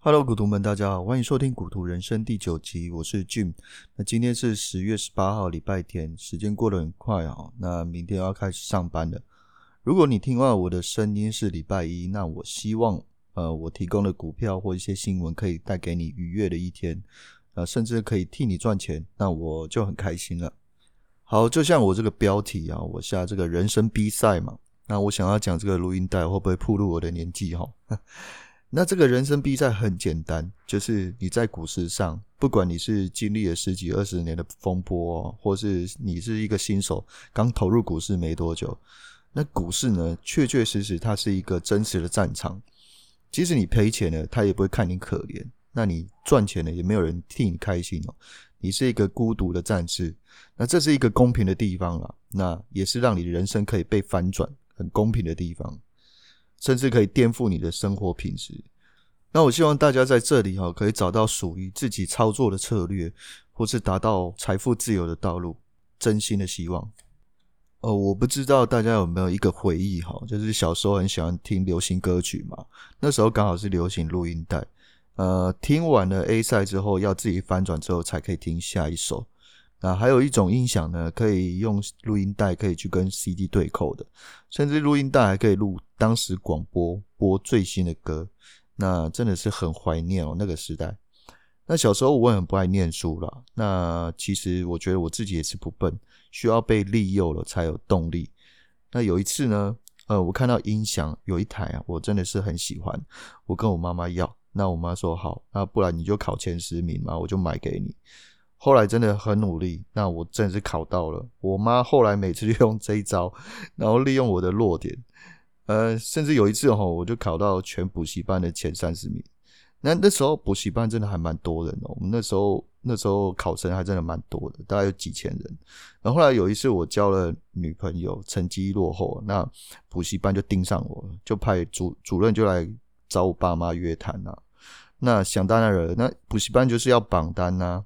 Hello，股徒们，大家好，欢迎收听《股徒人生》第九集，我是 Jim。那今天是十月十八号，礼拜天，时间过得很快啊。那明天要开始上班了。如果你听完我的声音是礼拜一，那我希望呃，我提供的股票或一些新闻可以带给你愉悦的一天，呃，甚至可以替你赚钱，那我就很开心了。好，就像我这个标题啊，我下这个人生 B 赛嘛，那我想要讲这个录音带会不会暴露我的年纪哈？那这个人生 B 赛很简单，就是你在股市上，不管你是经历了十几二十年的风波哦，或是你是一个新手，刚投入股市没多久，那股市呢，确确实实它是一个真实的战场。即使你赔钱了，他也不会看你可怜；那你赚钱了，也没有人替你开心哦。你是一个孤独的战士，那这是一个公平的地方啦，那也是让你的人生可以被翻转、很公平的地方。甚至可以颠覆你的生活品质。那我希望大家在这里哈，可以找到属于自己操作的策略，或是达到财富自由的道路。真心的希望。哦，我不知道大家有没有一个回忆哈，就是小时候很喜欢听流行歌曲嘛。那时候刚好是流行录音带，呃，听完了 A 赛之后，要自己翻转之后才可以听下一首。那还有一种音响呢，可以用录音带可以去跟 CD 对扣的，甚至录音带还可以录当时广播播最新的歌。那真的是很怀念哦，那个时代。那小时候我也很不爱念书啦，那其实我觉得我自己也是不笨，需要被利诱了才有动力。那有一次呢，呃，我看到音响有一台啊，我真的是很喜欢，我跟我妈妈要，那我妈说好，那不然你就考前十名嘛，我就买给你。后来真的很努力，那我真的是考到了。我妈后来每次就用这一招，然后利用我的弱点，呃，甚至有一次吼，我就考到全补习班的前三十名。那那时候补习班真的还蛮多人哦，我们那时候那时候考生还真的蛮多的，大概有几千人。然后后来有一次我交了女朋友，成绩落后，那补习班就盯上我，就派主主任就来找我爸妈约谈呐。那想当然了，那补习班就是要榜单呐。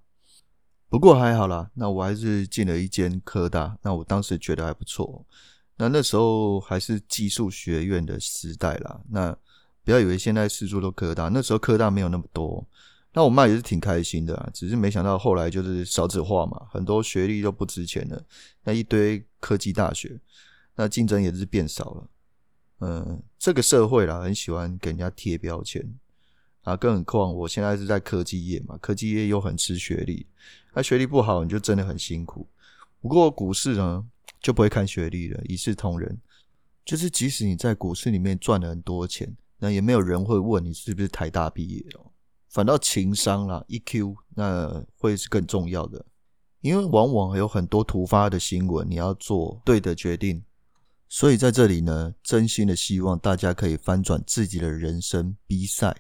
不过还好啦，那我还是进了一间科大，那我当时觉得还不错。那那时候还是技术学院的时代啦，那不要以为现在四处都科大，那时候科大没有那么多。那我妈也是挺开心的，只是没想到后来就是少子化嘛，很多学历都不值钱了，那一堆科技大学，那竞争也是变少了。嗯，这个社会啦，很喜欢给人家贴标签。啊，更何况我现在是在科技业嘛，科技业又很吃学历，那学历不好你就真的很辛苦。不过股市呢就不会看学历了，一视同仁，就是即使你在股市里面赚了很多钱，那也没有人会问你是不是台大毕业哦，反倒情商啦、EQ 那会是更重要的，因为往往有很多突发的新闻，你要做对的决定。所以在这里呢，真心的希望大家可以翻转自己的人生 B 赛。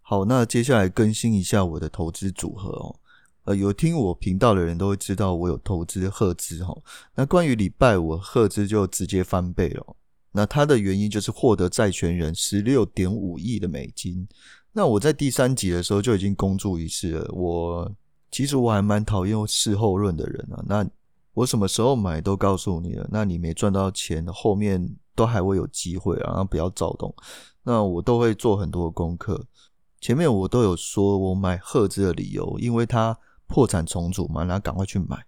好，那接下来更新一下我的投资组合哦。呃，有听我频道的人都会知道我有投资赫兹哈。那关于礼拜五赫兹就直接翻倍了。那它的原因就是获得债权人十六点五亿的美金。那我在第三集的时候就已经公诸于世了。我其实我还蛮讨厌事后论的人啊。那我什么时候买都告诉你了。那你没赚到钱，后面都还会有机会啊，不要躁动。那我都会做很多功课。前面我都有说我买赫兹的理由，因为它破产重组嘛，那赶快去买。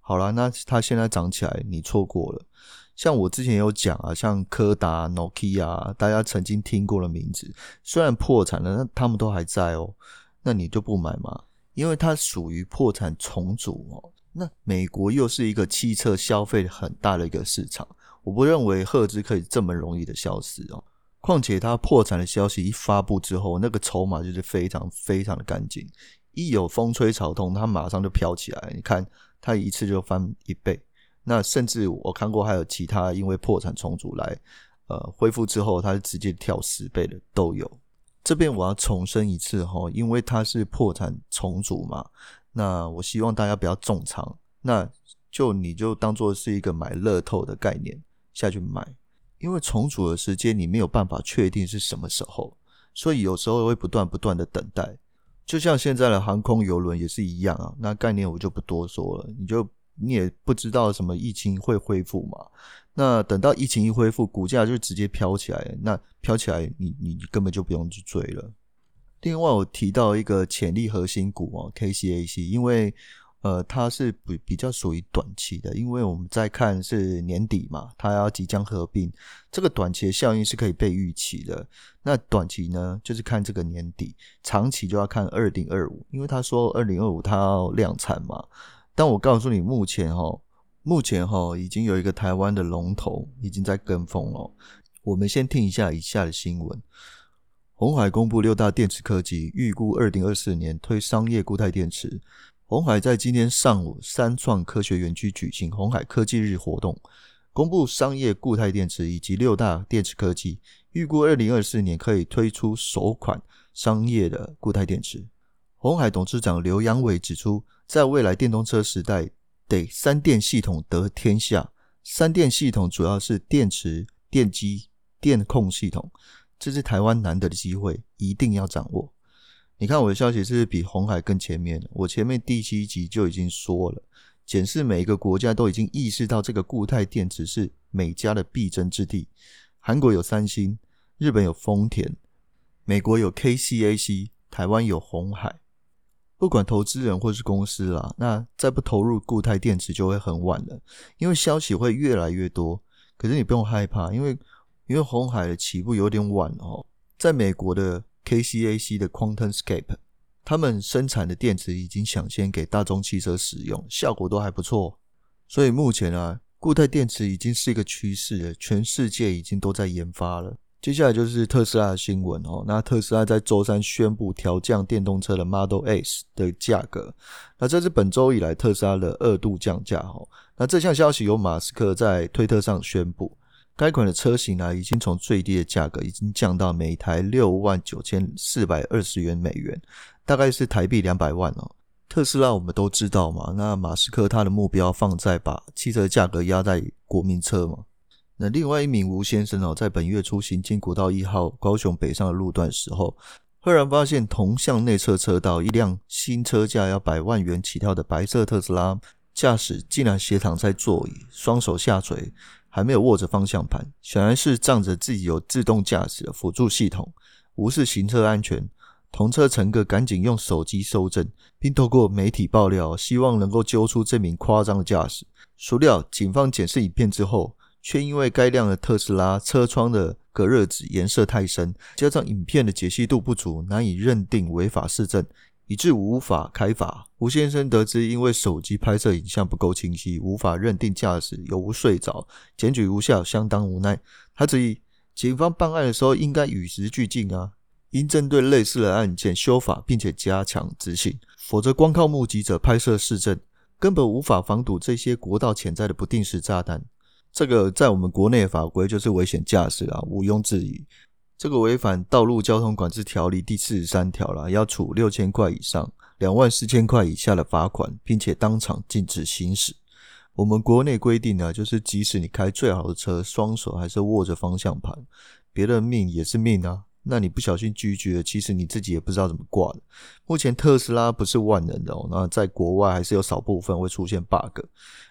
好了，那它现在涨起来，你错过了。像我之前有讲啊，像柯达、Nokia，大家曾经听过的名字，虽然破产了，那他们都还在哦。那你就不买吗？因为它属于破产重组哦。那美国又是一个汽车消费很大的一个市场，我不认为赫兹可以这么容易的消失哦。况且他破产的消息一发布之后，那个筹码就是非常非常的干净，一有风吹草动，它马上就飘起来。你看，它一次就翻一倍。那甚至我看过还有其他因为破产重组来呃恢复之后，它直接跳十倍的都有。这边我要重申一次哈，因为它是破产重组嘛，那我希望大家不要重仓，那就你就当做是一个买乐透的概念下去买。因为重组的时间你没有办法确定是什么时候，所以有时候会不断不断的等待。就像现在的航空游轮也是一样啊，那概念我就不多说了。你就你也不知道什么疫情会恢复嘛，那等到疫情一恢复，股价就直接飘起来，那飘起来你你根本就不用去追了。另外，我提到一个潜力核心股哦，KCAC，因为呃，它是比比较属于短期的，因为我们在看是年底嘛，它要即将合并，这个短期的效应是可以被预期的。那短期呢，就是看这个年底，长期就要看二零二五，因为他说二零二五它要量产嘛。但我告诉你，目前哈，目前哈，已经有一个台湾的龙头已经在跟风了。我们先听一下以下的新闻。红海公布六大电池科技，预估二零二四年推商业固态电池。鸿海在今天上午三创科学园区举行鸿海科技日活动，公布商业固态电池以及六大电池科技，预估二零二四年可以推出首款商业的固态电池。鸿海董事长刘扬伟指出，在未来电动车时代，得三电系统得天下。三电系统主要是电池、电机、电控系统。这是台湾难得的机会，一定要掌握。你看我的消息是不是比红海更前面？我前面第七集就已经说了，检视每一个国家都已经意识到这个固态电池是每家的必争之地。韩国有三星，日本有丰田，美国有 KCAC，台湾有红海。不管投资人或是公司啦，那再不投入固态电池就会很晚了，因为消息会越来越多。可是你不用害怕，因为。因为红海的起步有点晚哦，在美国的 KCAC 的 QuantumScape，他们生产的电池已经抢先给大众汽车使用，效果都还不错。所以目前啊，固态电池已经是一个趋势了，全世界已经都在研发了。接下来就是特斯拉的新闻哦，那特斯拉在周三宣布调降电动车的 Model S 的价格，那这是本周以来特斯拉的二度降价哦。那这项消息由马斯克在推特上宣布。该款的车型呢，已经从最低的价格已经降到每台六万九千四百二十元美元，大概是台币两百万哦。特斯拉我们都知道嘛，那马斯克他的目标放在把汽车价格压在国民车嘛。那另外一名吴先生哦，在本月初行经国道一号高雄北上的路段时候，赫然发现同向内侧车道一辆新车价要百万元起跳的白色特斯拉，驾驶竟然斜躺在座椅，双手下垂。还没有握着方向盘，显然是仗着自己有自动驾驶的辅助系统，无视行车安全。同车乘客赶紧用手机搜证，并透过媒体爆料，希望能够揪出这名夸张的驾驶。孰料，警方检视影片之后，却因为该辆的特斯拉车窗的隔热纸颜色太深，加上影片的解析度不足，难以认定违法事证。以致无法开罚。吴先生得知，因为手机拍摄影像不够清晰，无法认定驾驶有无睡着，检举无效，相当无奈。他质疑警方办案的时候应该与时俱进啊，应针对类似的案件修法，并且加强执行，否则光靠目击者拍摄事证，根本无法防堵这些国道潜在的不定时炸弹。这个在我们国内法规就是危险驾驶啊，毋庸置疑。这个违反《道路交通管制条例》第四十三条了，要处六千块以上两万四千块以下的罚款，并且当场禁止行驶。我们国内规定呢，就是即使你开最好的车，双手还是握着方向盘，别人命也是命啊。那你不小心拒绝，其实你自己也不知道怎么挂的。目前特斯拉不是万能的哦，那在国外还是有少部分会出现 bug。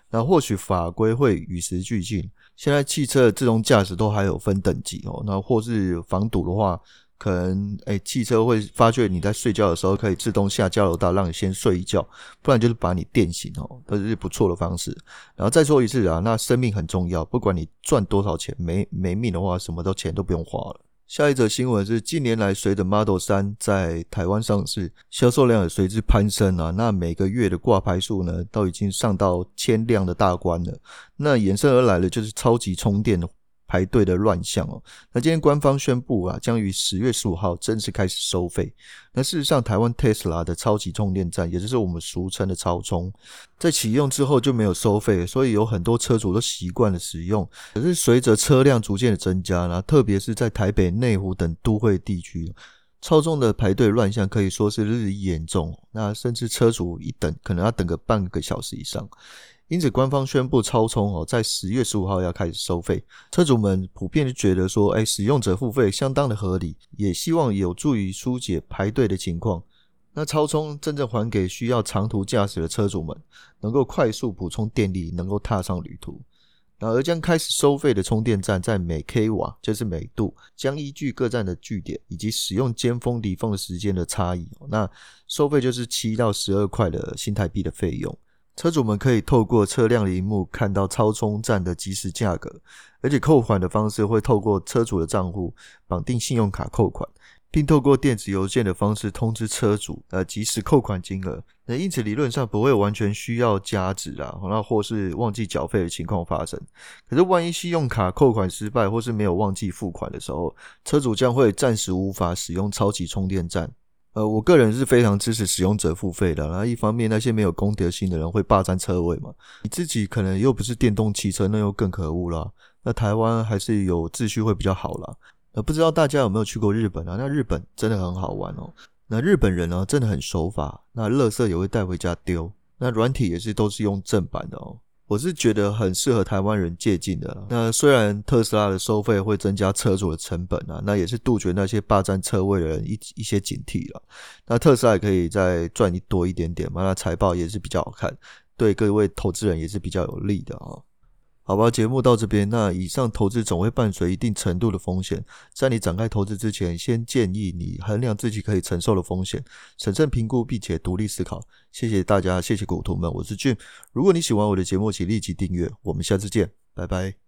那或许法规会与时俱进。现在汽车的自动驾驶都还有分等级哦。那或是防堵的话，可能诶、汽车会发觉你在睡觉的时候，可以自动下交流道让你先睡一觉，不然就是把你电醒哦，都是不错的方式。然后再说一次啊，那生命很重要，不管你赚多少钱，没没命的话，什么都钱都不用花了。下一则新闻是，近年来随着 Model 3在台湾上市，销售量也随之攀升啊。那每个月的挂牌数呢，都已经上到千辆的大关了。那衍生而来的就是超级充电的。排队的乱象哦，那今天官方宣布啊，将于十月十五号正式开始收费。那事实上，台湾 Tesla 的超级充电站，也就是我们俗称的超充，在启用之后就没有收费，所以有很多车主都习惯了使用。可是随着车辆逐渐的增加呢，特别是在台北、内湖等都会地区，超充的排队乱象可以说是日益严重。那甚至车主一等，可能要等个半个小时以上。因此，官方宣布超充哦，在十月十五号要开始收费。车主们普遍就觉得说，哎，使用者付费相当的合理，也希望有助于疏解排队的情况。那超充真正还给需要长途驾驶的车主们，能够快速补充电力，能够踏上旅途。然而将开始收费的充电站，在每 k 瓦就是每度，将依据各站的据点以及使用尖峰离峰的时间的差异，那收费就是七到十二块的新台币的费用。车主们可以透过车辆的萤幕看到超充站的即时价格，而且扣款的方式会透过车主的账户绑定信用卡扣款，并透过电子邮件的方式通知车主呃即时扣款金额。那因此理论上不会完全需要加值啊，那或是忘记缴费的情况发生。可是万一信用卡扣款失败或是没有忘记付款的时候，车主将会暂时无法使用超级充电站。呃，我个人是非常支持使用者付费的。那一方面，那些没有公德心的人会霸占车位嘛，你自己可能又不是电动汽车，那又更可恶啦。那台湾还是有秩序会比较好啦。那不知道大家有没有去过日本啊？那日本真的很好玩哦。那日本人呢，真的很守法，那垃圾也会带回家丢。那软体也是都是用正版的哦。我是觉得很适合台湾人借鉴的。那虽然特斯拉的收费会增加车主的成本啊，那也是杜绝那些霸占车位的人一一些警惕了。那特斯拉也可以再赚多一点点嘛，那财报也是比较好看，对各位投资人也是比较有利的啊。好吧，节目到这边。那以上投资总会伴随一定程度的风险，在你展开投资之前，先建议你衡量自己可以承受的风险，审慎评估并且独立思考。谢谢大家，谢谢股徒们，我是俊。如果你喜欢我的节目，请立即订阅。我们下次见，拜拜。